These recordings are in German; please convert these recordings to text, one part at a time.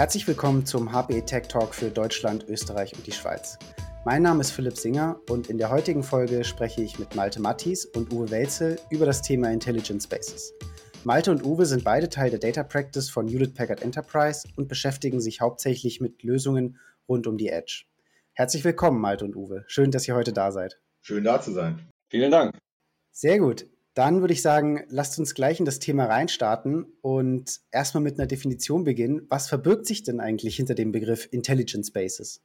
Herzlich willkommen zum HPE Tech Talk für Deutschland, Österreich und die Schweiz. Mein Name ist Philipp Singer und in der heutigen Folge spreche ich mit Malte Mattis und Uwe Welzel über das Thema Intelligent Spaces. Malte und Uwe sind beide Teil der Data Practice von Hewlett Packard Enterprise und beschäftigen sich hauptsächlich mit Lösungen rund um die Edge. Herzlich willkommen, Malte und Uwe. Schön, dass ihr heute da seid. Schön da zu sein. Vielen Dank. Sehr gut. Dann würde ich sagen, lasst uns gleich in das Thema reinstarten und erstmal mit einer Definition beginnen. Was verbirgt sich denn eigentlich hinter dem Begriff Intelligent Spaces?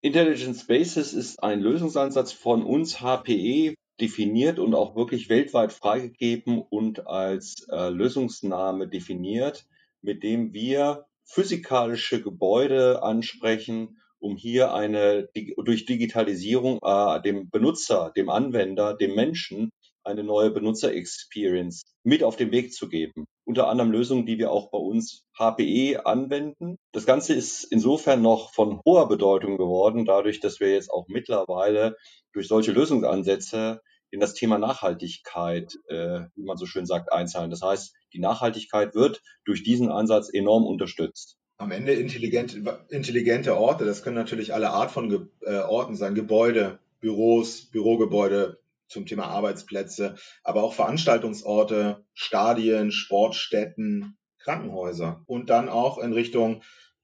Intelligent Spaces ist ein Lösungsansatz von uns HPE, definiert und auch wirklich weltweit freigegeben und als äh, Lösungsname definiert, mit dem wir physikalische Gebäude ansprechen, um hier eine durch Digitalisierung äh, dem Benutzer, dem Anwender, dem Menschen eine neue Benutzer-Experience mit auf den Weg zu geben. Unter anderem Lösungen, die wir auch bei uns HPE anwenden. Das Ganze ist insofern noch von hoher Bedeutung geworden, dadurch, dass wir jetzt auch mittlerweile durch solche Lösungsansätze in das Thema Nachhaltigkeit, äh, wie man so schön sagt, einzahlen. Das heißt, die Nachhaltigkeit wird durch diesen Ansatz enorm unterstützt. Am Ende intelligente, intelligente Orte, das können natürlich alle Art von Ge äh, Orten sein, Gebäude, Büros, Bürogebäude zum Thema Arbeitsplätze, aber auch Veranstaltungsorte, Stadien, Sportstätten, Krankenhäuser und dann auch in Richtung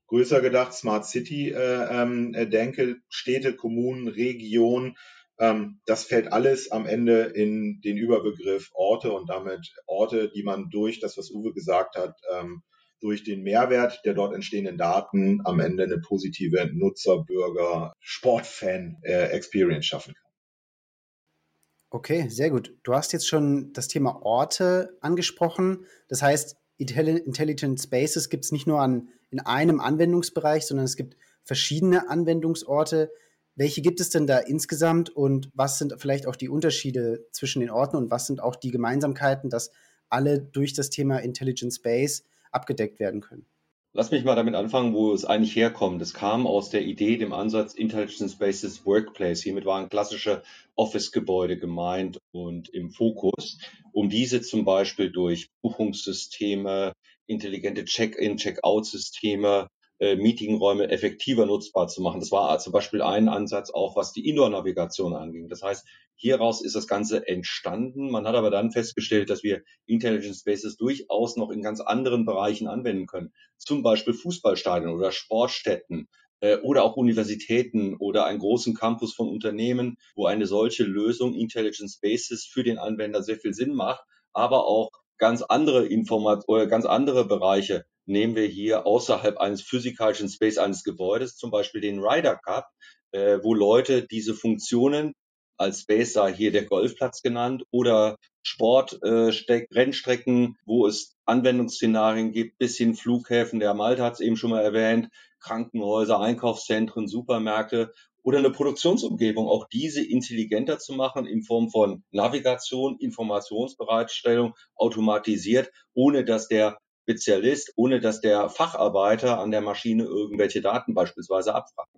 größer gedacht Smart City äh, ähm, äh, denke, Städte, Kommunen, Regionen, ähm, das fällt alles am Ende in den Überbegriff Orte und damit Orte, die man durch das, was Uwe gesagt hat, ähm, durch den Mehrwert der dort entstehenden Daten am Ende eine positive Nutzer, Bürger, Sportfan-Experience äh, schaffen kann. Okay, sehr gut. Du hast jetzt schon das Thema Orte angesprochen. Das heißt, Intelligent Spaces gibt es nicht nur an, in einem Anwendungsbereich, sondern es gibt verschiedene Anwendungsorte. Welche gibt es denn da insgesamt und was sind vielleicht auch die Unterschiede zwischen den Orten und was sind auch die Gemeinsamkeiten, dass alle durch das Thema Intelligent Space abgedeckt werden können? Lass mich mal damit anfangen, wo es eigentlich herkommt. Es kam aus der Idee, dem Ansatz Intelligent Spaces Workplace. Hiermit waren klassische Office-Gebäude gemeint und im Fokus, um diese zum Beispiel durch Buchungssysteme, intelligente Check-in, Check-out-Systeme äh, Meetingräume effektiver nutzbar zu machen. Das war zum Beispiel ein Ansatz auch, was die Indoor-Navigation anging. Das heißt, hieraus ist das Ganze entstanden. Man hat aber dann festgestellt, dass wir Intelligent Spaces durchaus noch in ganz anderen Bereichen anwenden können. Zum Beispiel Fußballstadien oder Sportstätten äh, oder auch Universitäten oder einen großen Campus von Unternehmen, wo eine solche Lösung Intelligent Spaces für den Anwender sehr viel Sinn macht, aber auch ganz andere Informat oder ganz andere Bereiche nehmen wir hier außerhalb eines physikalischen Space eines Gebäudes, zum Beispiel den Ryder Cup, äh, wo Leute diese Funktionen als Space sei hier der Golfplatz genannt oder Sport, äh, Rennstrecken, wo es Anwendungsszenarien gibt, bis hin Flughäfen, der Malta hat es eben schon mal erwähnt, Krankenhäuser, Einkaufszentren, Supermärkte oder eine Produktionsumgebung, auch diese intelligenter zu machen in Form von Navigation, Informationsbereitstellung, automatisiert, ohne dass der Spezialist, ohne dass der Facharbeiter an der Maschine irgendwelche Daten beispielsweise abfragt.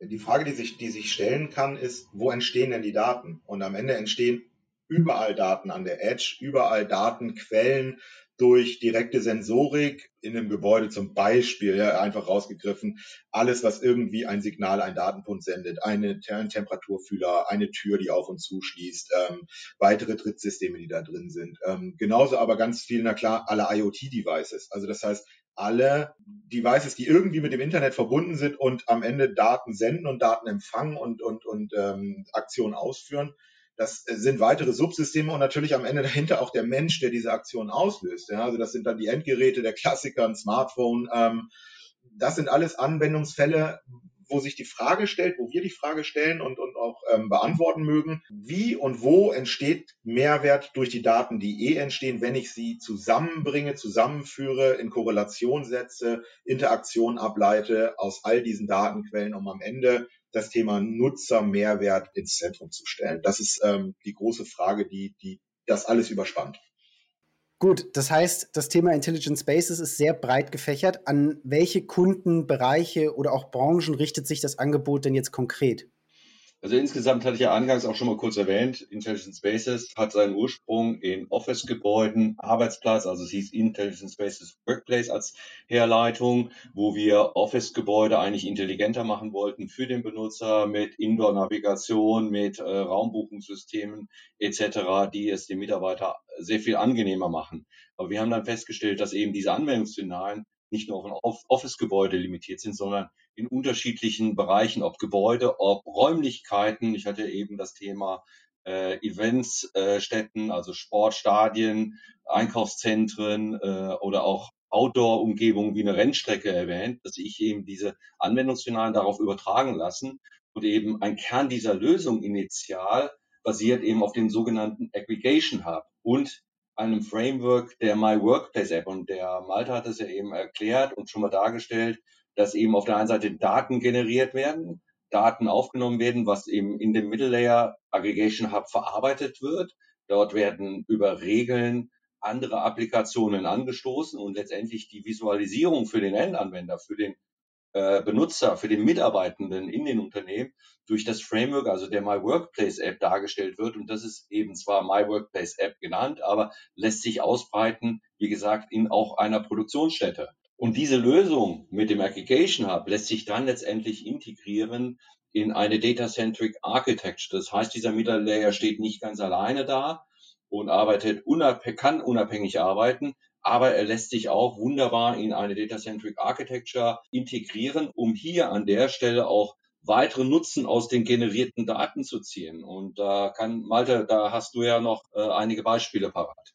Die Frage, die sich, die sich stellen kann, ist, wo entstehen denn die Daten? Und am Ende entstehen überall Daten an der Edge, überall Datenquellen, durch direkte Sensorik in einem Gebäude zum Beispiel, ja, einfach rausgegriffen, alles, was irgendwie ein Signal, ein Datenpunkt sendet, eine, ein Temperaturfühler, eine Tür, die auf und zuschließt, ähm, weitere Drittsysteme, die da drin sind. Ähm, genauso aber ganz viel, na klar, alle IoT-Devices. Also das heißt, alle Devices, die irgendwie mit dem Internet verbunden sind und am Ende Daten senden und Daten empfangen und, und, und ähm, Aktionen ausführen, das sind weitere Subsysteme und natürlich am Ende dahinter auch der Mensch, der diese Aktion auslöst. Ja, also das sind dann die Endgeräte, der Klassiker, ein Smartphone. Ähm, das sind alles Anwendungsfälle, wo sich die Frage stellt, wo wir die Frage stellen und, und auch ähm, beantworten mögen, wie und wo entsteht Mehrwert durch die Daten, die eh entstehen, wenn ich sie zusammenbringe, zusammenführe, in Korrelation setze, Interaktion ableite aus all diesen Datenquellen, um am Ende das Thema Nutzermehrwert ins Zentrum zu stellen. Das ist ähm, die große Frage, die, die das alles überspannt. Gut, das heißt, das Thema Intelligent Spaces ist sehr breit gefächert. An welche Kundenbereiche oder auch Branchen richtet sich das Angebot denn jetzt konkret? Also insgesamt hatte ich ja angangs auch schon mal kurz erwähnt, Intelligent Spaces hat seinen Ursprung in Office-Gebäuden, Arbeitsplatz, also es hieß Intelligent Spaces Workplace als Herleitung, wo wir Office-Gebäude eigentlich intelligenter machen wollten für den Benutzer mit Indoor-Navigation, mit äh, Raumbuchungssystemen etc., die es dem Mitarbeiter sehr viel angenehmer machen. Aber wir haben dann festgestellt, dass eben diese Anwendungsszenarien nicht nur auf Office-Gebäude limitiert sind, sondern in unterschiedlichen Bereichen, ob Gebäude, ob Räumlichkeiten. Ich hatte eben das Thema äh, Events, äh, also Sportstadien, Einkaufszentren äh, oder auch Outdoor-Umgebungen wie eine Rennstrecke erwähnt, dass ich eben diese Anwendungsszenarien darauf übertragen lassen und eben ein Kern dieser Lösung initial basiert eben auf dem sogenannten Aggregation Hub und einem Framework der My Workplace App. Und der Malte hat es ja eben erklärt und schon mal dargestellt, dass eben auf der einen Seite Daten generiert werden, Daten aufgenommen werden, was eben in dem Middle Layer Aggregation Hub verarbeitet wird. Dort werden über Regeln andere Applikationen angestoßen und letztendlich die Visualisierung für den Endanwender, für den Benutzer, für den Mitarbeitenden in den Unternehmen durch das Framework, also der My Workplace App dargestellt wird. Und das ist eben zwar My Workplace App genannt, aber lässt sich ausbreiten, wie gesagt, in auch einer Produktionsstätte. Und diese Lösung mit dem Aggregation Hub lässt sich dann letztendlich integrieren in eine Data-Centric Architecture. Das heißt, dieser Middle Layer steht nicht ganz alleine da und arbeitet unabhängig, kann unabhängig arbeiten, aber er lässt sich auch wunderbar in eine Data-Centric Architecture integrieren, um hier an der Stelle auch weitere Nutzen aus den generierten Daten zu ziehen. Und da kann, Malte, da hast du ja noch äh, einige Beispiele parat.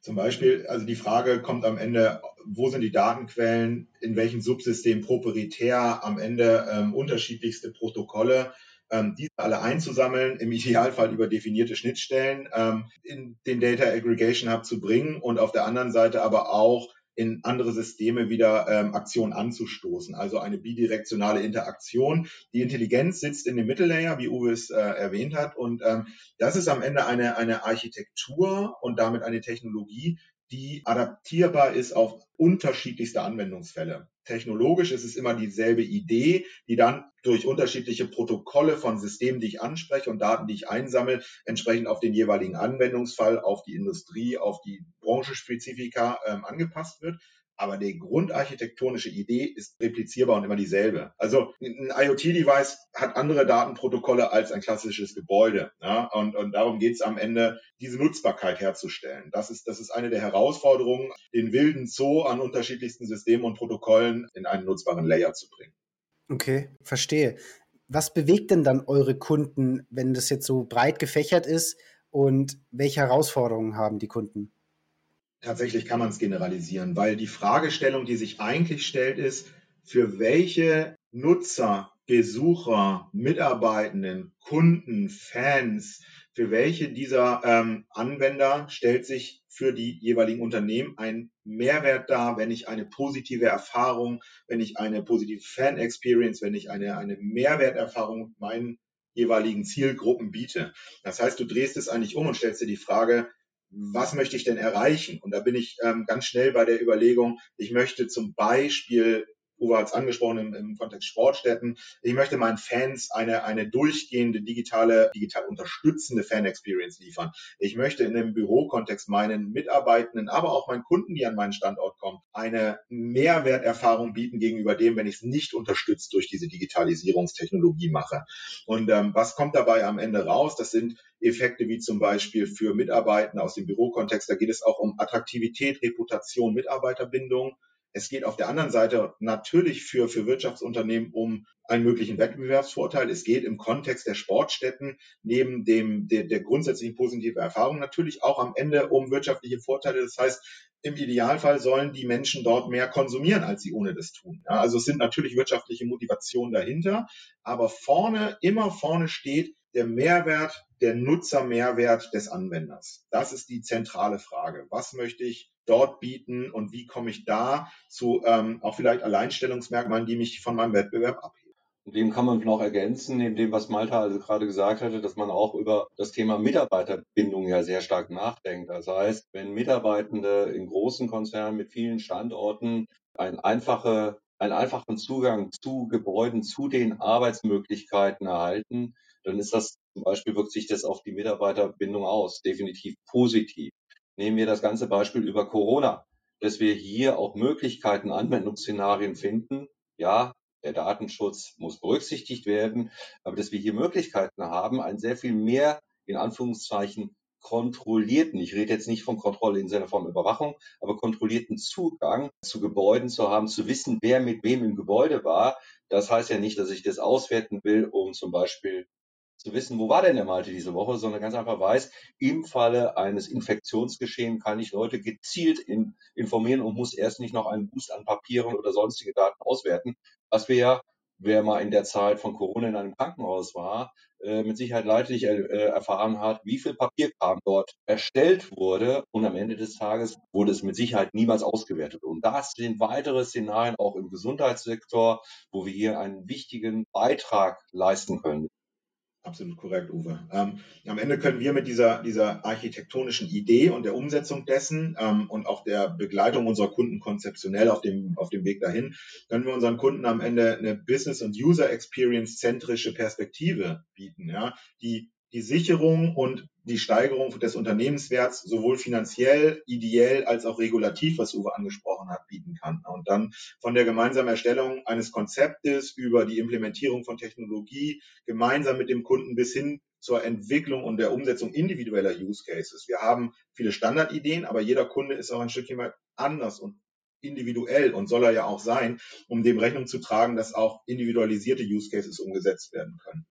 Zum Beispiel, also die Frage kommt am Ende, wo sind die Datenquellen, in welchem Subsystem proprietär am Ende ähm, unterschiedlichste Protokolle, ähm, diese alle einzusammeln, im Idealfall über definierte Schnittstellen ähm, in den Data Aggregation Hub zu bringen und auf der anderen Seite aber auch in andere Systeme wieder ähm, Aktionen anzustoßen. Also eine bidirektionale Interaktion. Die Intelligenz sitzt in dem Mittellayer, wie Uwe es äh, erwähnt hat. Und ähm, das ist am Ende eine, eine Architektur und damit eine Technologie, die adaptierbar ist auf unterschiedlichste Anwendungsfälle. Technologisch ist es immer dieselbe Idee, die dann durch unterschiedliche Protokolle von Systemen, die ich anspreche und Daten, die ich einsammle, entsprechend auf den jeweiligen Anwendungsfall, auf die Industrie, auf die Branchenspezifika ähm, angepasst wird aber die grundarchitektonische Idee ist replizierbar und immer dieselbe. Also ein IoT-Device hat andere Datenprotokolle als ein klassisches Gebäude. Ja? Und, und darum geht es am Ende, diese Nutzbarkeit herzustellen. Das ist, das ist eine der Herausforderungen, den wilden Zoo an unterschiedlichsten Systemen und Protokollen in einen nutzbaren Layer zu bringen. Okay, verstehe. Was bewegt denn dann eure Kunden, wenn das jetzt so breit gefächert ist? Und welche Herausforderungen haben die Kunden? Tatsächlich kann man es generalisieren, weil die Fragestellung, die sich eigentlich stellt, ist, für welche Nutzer, Besucher, Mitarbeitenden, Kunden, Fans, für welche dieser ähm, Anwender stellt sich für die jeweiligen Unternehmen ein Mehrwert dar, wenn ich eine positive Erfahrung, wenn ich eine positive Fan-Experience, wenn ich eine, eine Mehrwerterfahrung meinen jeweiligen Zielgruppen biete. Das heißt, du drehst es eigentlich um und stellst dir die Frage, was möchte ich denn erreichen? Und da bin ich ähm, ganz schnell bei der Überlegung, ich möchte zum Beispiel Uwe hat es angesprochen im, im, Kontext Sportstätten. Ich möchte meinen Fans eine, eine durchgehende digitale, digital unterstützende Fan-Experience liefern. Ich möchte in einem Bürokontext meinen Mitarbeitenden, aber auch meinen Kunden, die an meinen Standort kommen, eine Mehrwerterfahrung bieten gegenüber dem, wenn ich es nicht unterstützt durch diese Digitalisierungstechnologie mache. Und ähm, was kommt dabei am Ende raus? Das sind Effekte wie zum Beispiel für Mitarbeitende aus dem Bürokontext. Da geht es auch um Attraktivität, Reputation, Mitarbeiterbindung. Es geht auf der anderen Seite natürlich für, für Wirtschaftsunternehmen um einen möglichen Wettbewerbsvorteil. Es geht im Kontext der Sportstätten neben dem, der, der grundsätzlichen positiven Erfahrung natürlich auch am Ende um wirtschaftliche Vorteile. Das heißt, im Idealfall sollen die Menschen dort mehr konsumieren, als sie ohne das tun. Ja, also es sind natürlich wirtschaftliche Motivationen dahinter, aber vorne, immer vorne steht der Mehrwert, der Nutzermehrwert des Anwenders. Das ist die zentrale Frage. Was möchte ich dort bieten und wie komme ich da zu ähm, auch vielleicht Alleinstellungsmerkmalen, die mich von meinem Wettbewerb abheben? Dem kann man noch ergänzen, neben dem, was Malta also gerade gesagt hatte, dass man auch über das Thema Mitarbeiterbindung ja sehr stark nachdenkt. Das heißt, wenn Mitarbeitende in großen Konzernen mit vielen Standorten eine einfache einen einfachen Zugang zu Gebäuden, zu den Arbeitsmöglichkeiten erhalten, dann ist das zum Beispiel wirkt sich das auf die Mitarbeiterbindung aus, definitiv positiv. Nehmen wir das ganze Beispiel über Corona, dass wir hier auch Möglichkeiten, Anwendungsszenarien finden. Ja, der Datenschutz muss berücksichtigt werden, aber dass wir hier Möglichkeiten haben, ein sehr viel mehr in Anführungszeichen kontrollierten, ich rede jetzt nicht von Kontrolle in seiner Form Überwachung, aber kontrollierten Zugang zu Gebäuden zu haben, zu wissen, wer mit wem im Gebäude war. Das heißt ja nicht, dass ich das auswerten will, um zum Beispiel zu wissen, wo war denn der Malte diese Woche, sondern ganz einfach weiß, im Falle eines Infektionsgeschehens kann ich Leute gezielt in, informieren und muss erst nicht noch einen Boost an Papieren oder sonstige Daten auswerten, was wir ja, wer mal in der Zeit von Corona in einem Krankenhaus war, äh, mit Sicherheit leidlich äh, erfahren hat, wie viel Papierkram dort erstellt wurde und am Ende des Tages wurde es mit Sicherheit niemals ausgewertet. Und das sind weitere Szenarien auch im Gesundheitssektor, wo wir hier einen wichtigen Beitrag leisten können. Absolut korrekt, Uwe. Ähm, am Ende können wir mit dieser, dieser architektonischen Idee und der Umsetzung dessen ähm, und auch der Begleitung unserer Kunden konzeptionell auf dem, auf dem Weg dahin, können wir unseren Kunden am Ende eine Business- und User-Experience-zentrische Perspektive bieten, ja, die die Sicherung und die Steigerung des Unternehmenswerts sowohl finanziell, ideell als auch regulativ, was Uwe angesprochen hat, bieten kann. Und dann von der gemeinsamen Erstellung eines Konzeptes über die Implementierung von Technologie gemeinsam mit dem Kunden bis hin zur Entwicklung und der Umsetzung individueller Use Cases. Wir haben viele Standardideen, aber jeder Kunde ist auch ein Stückchen weit anders und individuell und soll er ja auch sein, um dem Rechnung zu tragen, dass auch individualisierte Use Cases umgesetzt werden können.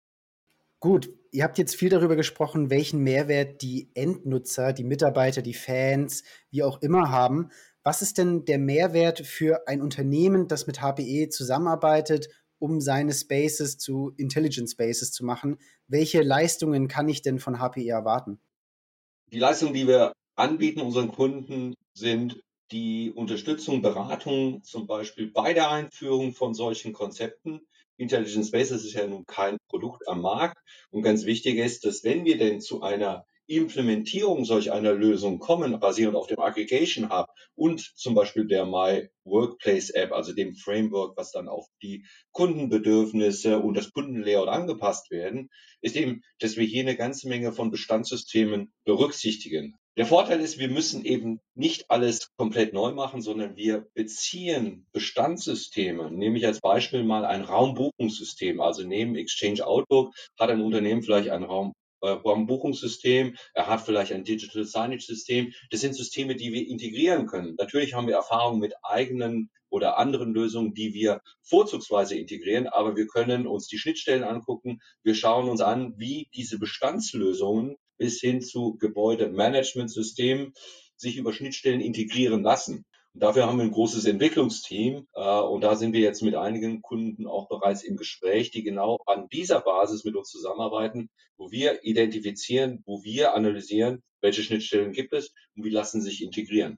Gut, ihr habt jetzt viel darüber gesprochen, welchen Mehrwert die Endnutzer, die Mitarbeiter, die Fans, wie auch immer haben. Was ist denn der Mehrwert für ein Unternehmen, das mit HPE zusammenarbeitet, um seine Spaces zu Intelligent Spaces zu machen? Welche Leistungen kann ich denn von HPE erwarten? Die Leistungen, die wir anbieten unseren Kunden, sind die Unterstützung, Beratung zum Beispiel bei der Einführung von solchen Konzepten, Intelligent Spaces ist ja nun kein Produkt am Markt. Und ganz wichtig ist, dass wenn wir denn zu einer Implementierung solch einer Lösung kommen, basierend auf dem Aggregation Hub und zum Beispiel der My Workplace App, also dem Framework, was dann auf die Kundenbedürfnisse und das Kundenlayout angepasst werden, ist eben, dass wir hier eine ganze Menge von Bestandssystemen berücksichtigen. Der Vorteil ist, wir müssen eben nicht alles komplett neu machen, sondern wir beziehen Bestandssysteme. Nehme ich als Beispiel mal ein Raumbuchungssystem. Also neben Exchange Outlook hat ein Unternehmen vielleicht ein Raum, äh, Raumbuchungssystem, er hat vielleicht ein Digital Signage System. Das sind Systeme, die wir integrieren können. Natürlich haben wir Erfahrung mit eigenen oder anderen Lösungen, die wir vorzugsweise integrieren, aber wir können uns die Schnittstellen angucken. Wir schauen uns an, wie diese Bestandslösungen bis hin zu Gebäudemanagementsystemen sich über Schnittstellen integrieren lassen. Und dafür haben wir ein großes Entwicklungsteam äh, und da sind wir jetzt mit einigen Kunden auch bereits im Gespräch, die genau an dieser Basis mit uns zusammenarbeiten, wo wir identifizieren, wo wir analysieren, welche Schnittstellen gibt es und wie lassen sich integrieren.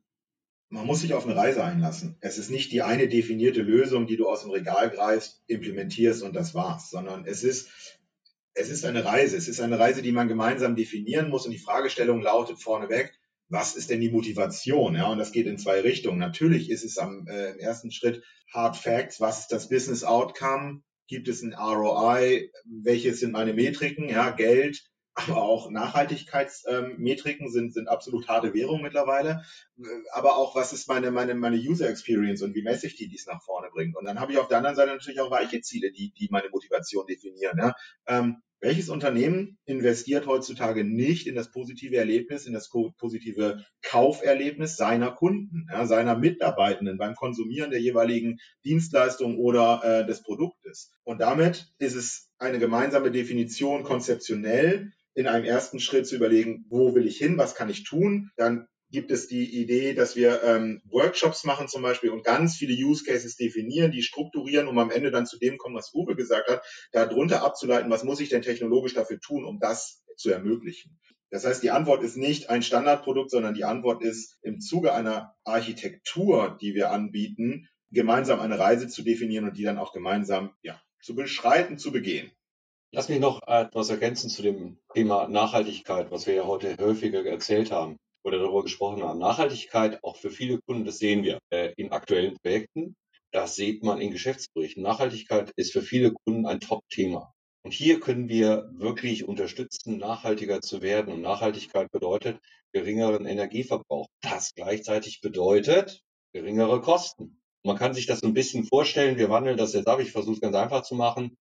Man muss sich auf eine Reise einlassen. Es ist nicht die eine definierte Lösung, die du aus dem Regal greifst, implementierst und das war's, sondern es ist es ist eine Reise. Es ist eine Reise, die man gemeinsam definieren muss. Und die Fragestellung lautet vorneweg, was ist denn die Motivation? Ja, und das geht in zwei Richtungen. Natürlich ist es am äh, im ersten Schritt Hard Facts. Was ist das Business Outcome? Gibt es ein ROI? Welche sind meine Metriken? Ja, Geld, aber auch Nachhaltigkeitsmetriken ähm, sind, sind absolut harte Währung mittlerweile. Aber auch, was ist meine, meine, meine User Experience und wie messe ich die, die es nach vorne bringt? Und dann habe ich auf der anderen Seite natürlich auch weiche Ziele, die, die meine Motivation definieren. Ja? Ähm, welches Unternehmen investiert heutzutage nicht in das positive Erlebnis, in das positive Kauferlebnis seiner Kunden, ja, seiner Mitarbeitenden beim Konsumieren der jeweiligen Dienstleistung oder äh, des Produktes? Und damit ist es eine gemeinsame Definition konzeptionell, in einem ersten Schritt zu überlegen, wo will ich hin, was kann ich tun, dann gibt es die Idee, dass wir ähm, Workshops machen zum Beispiel und ganz viele Use Cases definieren, die strukturieren, um am Ende dann zu dem kommen, was Uwe gesagt hat, darunter abzuleiten, was muss ich denn technologisch dafür tun, um das zu ermöglichen. Das heißt, die Antwort ist nicht ein Standardprodukt, sondern die Antwort ist im Zuge einer Architektur, die wir anbieten, gemeinsam eine Reise zu definieren und die dann auch gemeinsam ja, zu beschreiten, zu begehen. Lass mich noch etwas ergänzen zu dem Thema Nachhaltigkeit, was wir ja heute häufiger erzählt haben oder darüber gesprochen haben. Nachhaltigkeit auch für viele Kunden, das sehen wir äh, in aktuellen Projekten. Das sieht man in Geschäftsberichten. Nachhaltigkeit ist für viele Kunden ein Top-Thema. Und hier können wir wirklich unterstützen, nachhaltiger zu werden. Und Nachhaltigkeit bedeutet geringeren Energieverbrauch. Das gleichzeitig bedeutet geringere Kosten. Man kann sich das so ein bisschen vorstellen. Wir wandeln das jetzt ab. Ich versuche es ganz einfach zu machen.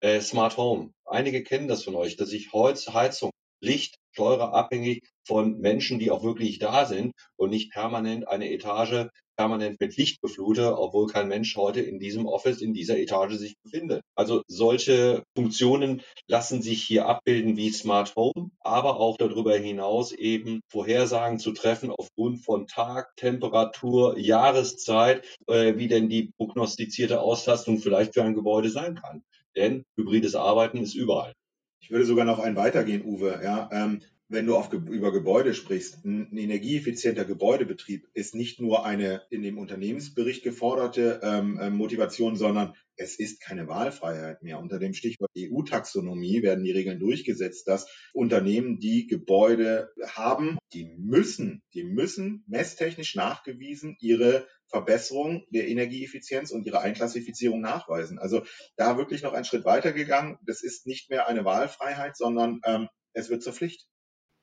Äh, Smart Home. Einige kennen das von euch, dass ich Holz, Heizung, Licht, Steuer abhängig von Menschen, die auch wirklich da sind und nicht permanent eine Etage permanent mit Licht beflute, obwohl kein Mensch heute in diesem Office, in dieser Etage sich befindet. Also solche Funktionen lassen sich hier abbilden wie Smart Home, aber auch darüber hinaus eben Vorhersagen zu treffen aufgrund von Tag, Temperatur, Jahreszeit, äh, wie denn die prognostizierte Auslastung vielleicht für ein Gebäude sein kann. Denn hybrides Arbeiten ist überall. Ich würde sogar noch einen weitergehen, Uwe. Ja, ähm, wenn du auf, über Gebäude sprichst, ein energieeffizienter Gebäudebetrieb ist nicht nur eine in dem Unternehmensbericht geforderte ähm, äh, Motivation, sondern es ist keine Wahlfreiheit mehr. Unter dem Stichwort EU-Taxonomie werden die Regeln durchgesetzt, dass Unternehmen, die Gebäude haben, die müssen, die müssen messtechnisch nachgewiesen ihre Verbesserung der Energieeffizienz und ihre Einklassifizierung nachweisen. Also da wirklich noch einen Schritt weiter gegangen. Das ist nicht mehr eine Wahlfreiheit, sondern ähm, es wird zur Pflicht.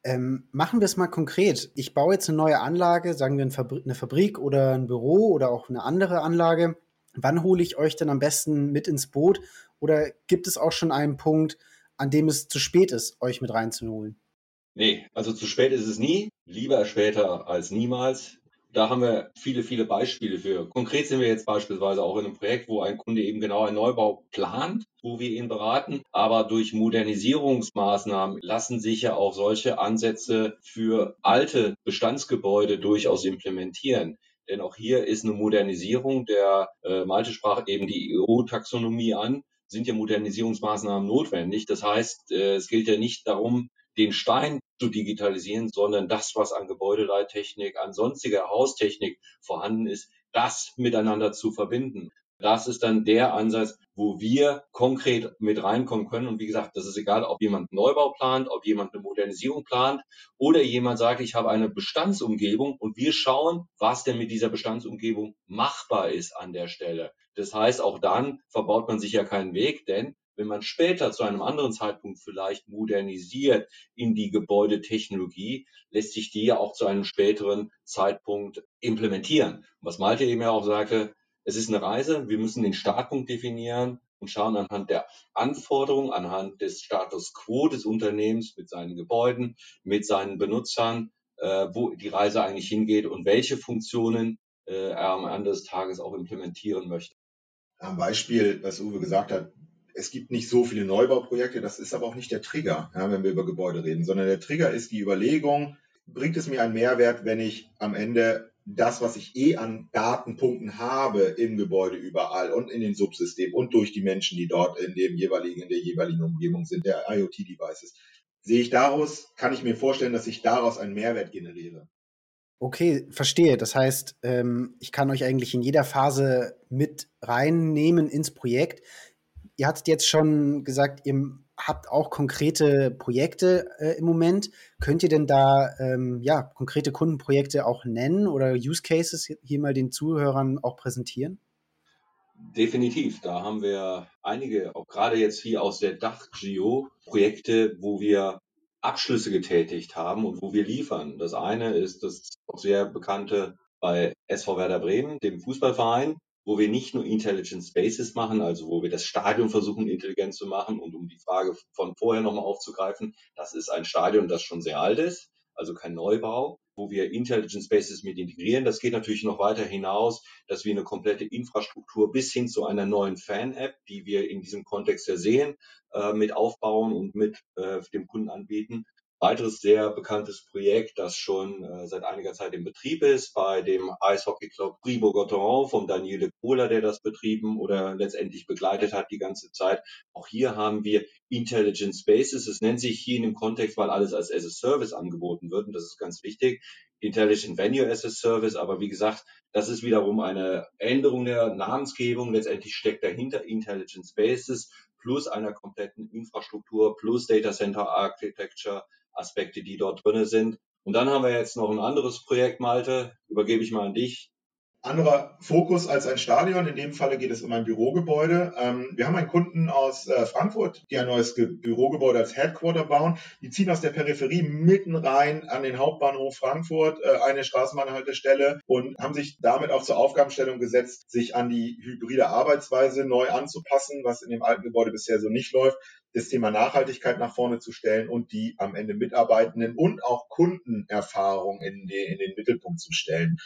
Ähm, machen wir es mal konkret. Ich baue jetzt eine neue Anlage, sagen wir eine Fabrik oder ein Büro oder auch eine andere Anlage. Wann hole ich euch denn am besten mit ins Boot? Oder gibt es auch schon einen Punkt, an dem es zu spät ist, euch mit reinzuholen? Nee, also zu spät ist es nie. Lieber später als niemals. Da haben wir viele, viele Beispiele für. Konkret sind wir jetzt beispielsweise auch in einem Projekt, wo ein Kunde eben genau einen Neubau plant, wo wir ihn beraten. Aber durch Modernisierungsmaßnahmen lassen sich ja auch solche Ansätze für alte Bestandsgebäude durchaus implementieren. Denn auch hier ist eine Modernisierung der äh, Malte sprach eben die EU-Taxonomie an, sind ja Modernisierungsmaßnahmen notwendig. Das heißt, äh, es gilt ja nicht darum, den Stein zu digitalisieren, sondern das, was an Gebäudeleittechnik, an sonstiger Haustechnik vorhanden ist, das miteinander zu verbinden. Das ist dann der Ansatz, wo wir konkret mit reinkommen können. Und wie gesagt, das ist egal, ob jemand Neubau plant, ob jemand eine Modernisierung plant oder jemand sagt, ich habe eine Bestandsumgebung und wir schauen, was denn mit dieser Bestandsumgebung machbar ist an der Stelle. Das heißt, auch dann verbaut man sich ja keinen Weg, denn wenn man später zu einem anderen Zeitpunkt vielleicht modernisiert in die Gebäudetechnologie, lässt sich die ja auch zu einem späteren Zeitpunkt implementieren. Was Malte eben ja auch sagte, es ist eine Reise, wir müssen den Startpunkt definieren und schauen anhand der Anforderungen, anhand des Status quo des Unternehmens mit seinen Gebäuden, mit seinen Benutzern, äh, wo die Reise eigentlich hingeht und welche Funktionen äh, er am Ende des Tages auch implementieren möchte. Am Beispiel, was Uwe gesagt hat, es gibt nicht so viele Neubauprojekte, das ist aber auch nicht der Trigger, ja, wenn wir über Gebäude reden, sondern der Trigger ist die Überlegung, bringt es mir einen Mehrwert, wenn ich am Ende das, was ich eh an Datenpunkten habe im Gebäude überall und in den Subsystemen und durch die Menschen, die dort in dem jeweiligen, in der jeweiligen Umgebung sind, der IoT-Devices, sehe ich daraus, kann ich mir vorstellen, dass ich daraus einen Mehrwert generiere. Okay, verstehe. Das heißt, ähm, ich kann euch eigentlich in jeder Phase mit reinnehmen ins Projekt. Ihr hattet jetzt schon gesagt, ihr habt auch konkrete Projekte äh, im Moment. Könnt ihr denn da ähm, ja, konkrete Kundenprojekte auch nennen oder Use Cases hier mal den Zuhörern auch präsentieren? Definitiv. Da haben wir einige, auch gerade jetzt hier aus der Dach-Geo, Projekte, wo wir Abschlüsse getätigt haben und wo wir liefern. Das eine ist das auch sehr bekannte bei SV Werder Bremen, dem Fußballverein, wo wir nicht nur Intelligent Spaces machen, also wo wir das Stadion versuchen, intelligent zu machen und um die Frage von vorher nochmal aufzugreifen, das ist ein Stadion, das schon sehr alt ist, also kein Neubau, wo wir Intelligent Spaces mit integrieren. Das geht natürlich noch weiter hinaus, dass wir eine komplette Infrastruktur bis hin zu einer neuen Fan-App, die wir in diesem Kontext ja sehen, äh, mit aufbauen und mit äh, dem Kunden anbieten. Weiteres sehr bekanntes Projekt, das schon äh, seit einiger Zeit in Betrieb ist, bei dem Eishockey Club Fribourg-Gotteron vom Daniele Kohler, der das betrieben oder letztendlich begleitet hat die ganze Zeit. Auch hier haben wir Intelligent Spaces. Es nennt sich hier in dem Kontext, weil alles als as a Service angeboten wird und das ist ganz wichtig. Intelligent Venue as a Service, aber wie gesagt, das ist wiederum eine Änderung der Namensgebung. Letztendlich steckt dahinter Intelligent Spaces plus einer kompletten Infrastruktur plus Data Center Architecture Aspekte, die dort drinne sind. Und dann haben wir jetzt noch ein anderes Projekt, Malte, übergebe ich mal an dich. anderer Fokus als ein Stadion. In dem Falle geht es um ein Bürogebäude. Ähm, wir haben einen Kunden aus äh, Frankfurt, die ein neues Ge Bürogebäude als Headquarter bauen. Die ziehen aus der Peripherie mitten rein an den Hauptbahnhof Frankfurt, äh, eine Straßenbahnhaltestelle und haben sich damit auch zur Aufgabenstellung gesetzt, sich an die hybride Arbeitsweise neu anzupassen, was in dem alten Gebäude bisher so nicht läuft das Thema Nachhaltigkeit nach vorne zu stellen und die am Ende Mitarbeitenden und auch Kundenerfahrung in, die, in den Mittelpunkt zu stellen.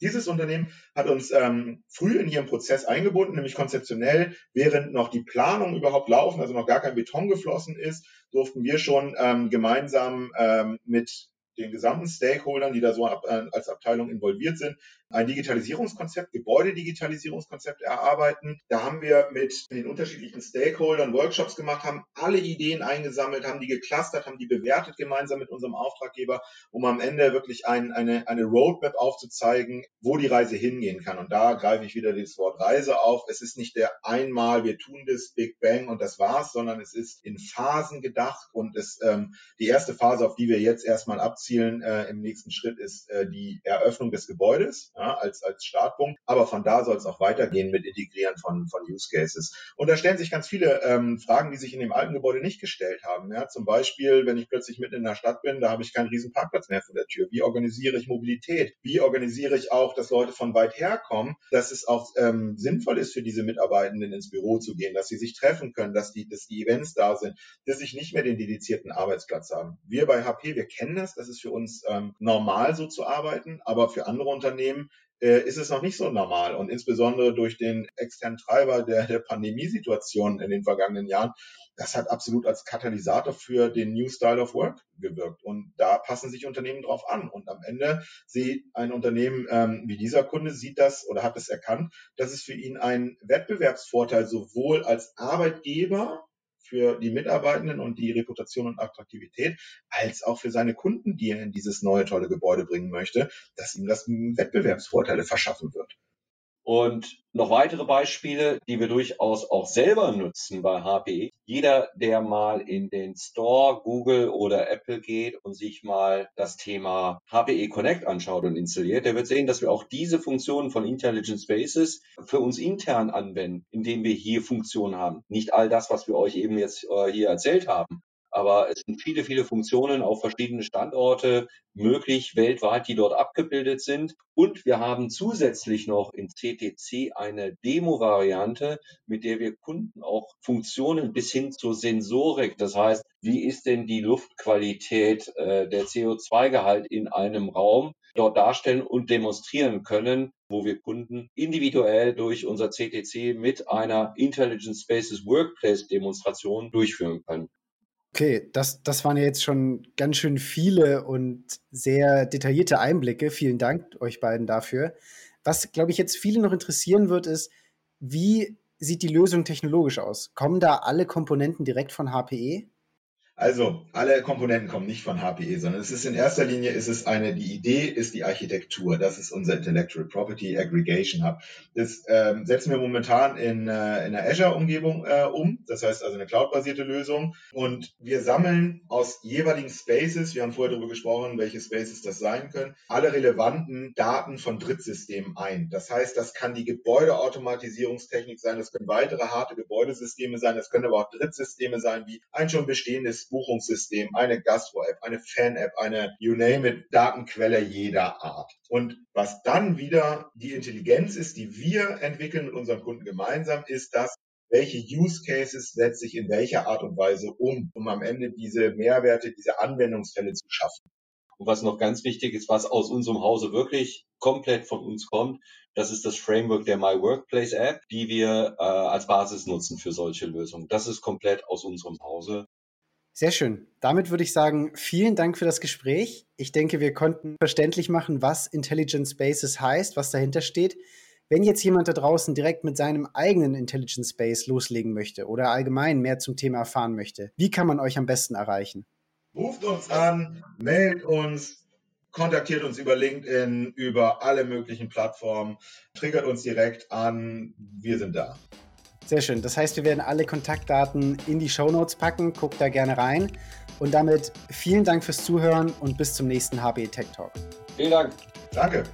Dieses Unternehmen hat uns ähm, früh in ihrem Prozess eingebunden, nämlich konzeptionell, während noch die Planung überhaupt laufen, also noch gar kein Beton geflossen ist, durften wir schon ähm, gemeinsam ähm, mit den gesamten Stakeholdern, die da so äh, als Abteilung involviert sind, ein Digitalisierungskonzept, Gebäudedigitalisierungskonzept erarbeiten. Da haben wir mit den unterschiedlichen Stakeholdern Workshops gemacht, haben alle Ideen eingesammelt, haben die geclustert, haben die bewertet gemeinsam mit unserem Auftraggeber, um am Ende wirklich ein, eine, eine Roadmap aufzuzeigen, wo die Reise hingehen kann. Und da greife ich wieder das Wort Reise auf. Es ist nicht der einmal, wir tun das, Big Bang und das war's, sondern es ist in Phasen gedacht und es, ähm, die erste Phase, auf die wir jetzt erstmal abzielen äh, im nächsten Schritt, ist äh, die Eröffnung des Gebäudes ja, als, als Startpunkt. Aber von da soll es auch weitergehen mit Integrieren von, von Use Cases. Und da stellen sich ganz viele ähm, Fragen, die sich in dem alten Gebäude nicht gestellt haben. Ja, zum Beispiel, wenn ich plötzlich mitten in der Stadt bin, da habe ich keinen riesen Parkplatz mehr vor der Tür. Wie organisiere ich Mobilität? Wie organisiere ich auch, dass Leute von weit her kommen, dass es auch ähm, sinnvoll ist für diese Mitarbeitenden ins Büro zu gehen, dass sie sich treffen können, dass die, dass die Events da sind, dass ich nicht mehr den dedizierten Arbeitsplatz haben. Wir bei HP, wir kennen das, das ist für uns ähm, normal so zu arbeiten, aber für andere Unternehmen äh, ist es noch nicht so normal. Und insbesondere durch den externen Treiber der, der Pandemiesituation in den vergangenen Jahren, das hat absolut als Katalysator für den New Style of Work gewirkt. Und da passen sich Unternehmen drauf an. Und am Ende sieht ein Unternehmen ähm, wie dieser Kunde sieht das oder hat es erkannt, dass es für ihn ein Wettbewerbsvorteil sowohl als Arbeitgeber für die Mitarbeitenden und die Reputation und Attraktivität, als auch für seine Kunden, die er in dieses neue tolle Gebäude bringen möchte, dass ihm das Wettbewerbsvorteile verschaffen wird. Und noch weitere Beispiele, die wir durchaus auch selber nutzen bei HPE. Jeder, der mal in den Store, Google oder Apple geht und sich mal das Thema HPE Connect anschaut und installiert, der wird sehen, dass wir auch diese Funktionen von Intelligent Spaces für uns intern anwenden, indem wir hier Funktionen haben. Nicht all das, was wir euch eben jetzt äh, hier erzählt haben, aber es sind viele, viele Funktionen auf verschiedene Standorte möglich weltweit, die dort abgebildet sind. Und wir haben zusätzlich noch in CTC eine Demo-Variante, mit der wir Kunden auch Funktionen bis hin zur Sensorik, das heißt, wie ist denn die Luftqualität, äh, der CO2-Gehalt in einem Raum, dort darstellen und demonstrieren können, wo wir Kunden individuell durch unser CTC mit einer Intelligent Spaces Workplace Demonstration durchführen können. Okay, das, das waren ja jetzt schon ganz schön viele und sehr detaillierte Einblicke. Vielen Dank euch beiden dafür. Was, glaube ich, jetzt viele noch interessieren wird, ist, wie sieht die Lösung technologisch aus? Kommen da alle Komponenten direkt von HPE? Also, alle Komponenten kommen nicht von HPE, sondern es ist in erster Linie, ist es eine, die Idee ist die Architektur. Das ist unser Intellectual Property Aggregation Hub. Das ähm, setzen wir momentan in, äh, in der Azure-Umgebung äh, um. Das heißt also eine cloud-basierte Lösung. Und wir sammeln aus jeweiligen Spaces, wir haben vorher darüber gesprochen, welche Spaces das sein können, alle relevanten Daten von Drittsystemen ein. Das heißt, das kann die Gebäudeautomatisierungstechnik sein, das können weitere harte Gebäudesysteme sein, das können aber auch Drittsysteme sein, wie ein schon bestehendes Buchungssystem, eine Gastro-App, eine Fan-App, eine you name it, Datenquelle jeder Art. Und was dann wieder die Intelligenz ist, die wir entwickeln mit unseren Kunden gemeinsam, ist das, welche Use Cases setze ich in welcher Art und Weise um, um am Ende diese Mehrwerte, diese Anwendungsfälle zu schaffen. Und was noch ganz wichtig ist, was aus unserem Hause wirklich komplett von uns kommt, das ist das Framework der My Workplace App, die wir äh, als Basis nutzen für solche Lösungen. Das ist komplett aus unserem Hause. Sehr schön. Damit würde ich sagen, vielen Dank für das Gespräch. Ich denke, wir konnten verständlich machen, was Intelligent Spaces heißt, was dahinter steht. Wenn jetzt jemand da draußen direkt mit seinem eigenen Intelligent Space loslegen möchte oder allgemein mehr zum Thema erfahren möchte, wie kann man euch am besten erreichen? Ruft uns an, meldet uns, kontaktiert uns über LinkedIn, über alle möglichen Plattformen, triggert uns direkt an. Wir sind da. Sehr schön. Das heißt, wir werden alle Kontaktdaten in die Show Notes packen. Guckt da gerne rein. Und damit vielen Dank fürs Zuhören und bis zum nächsten HB Tech Talk. Vielen Dank. Danke.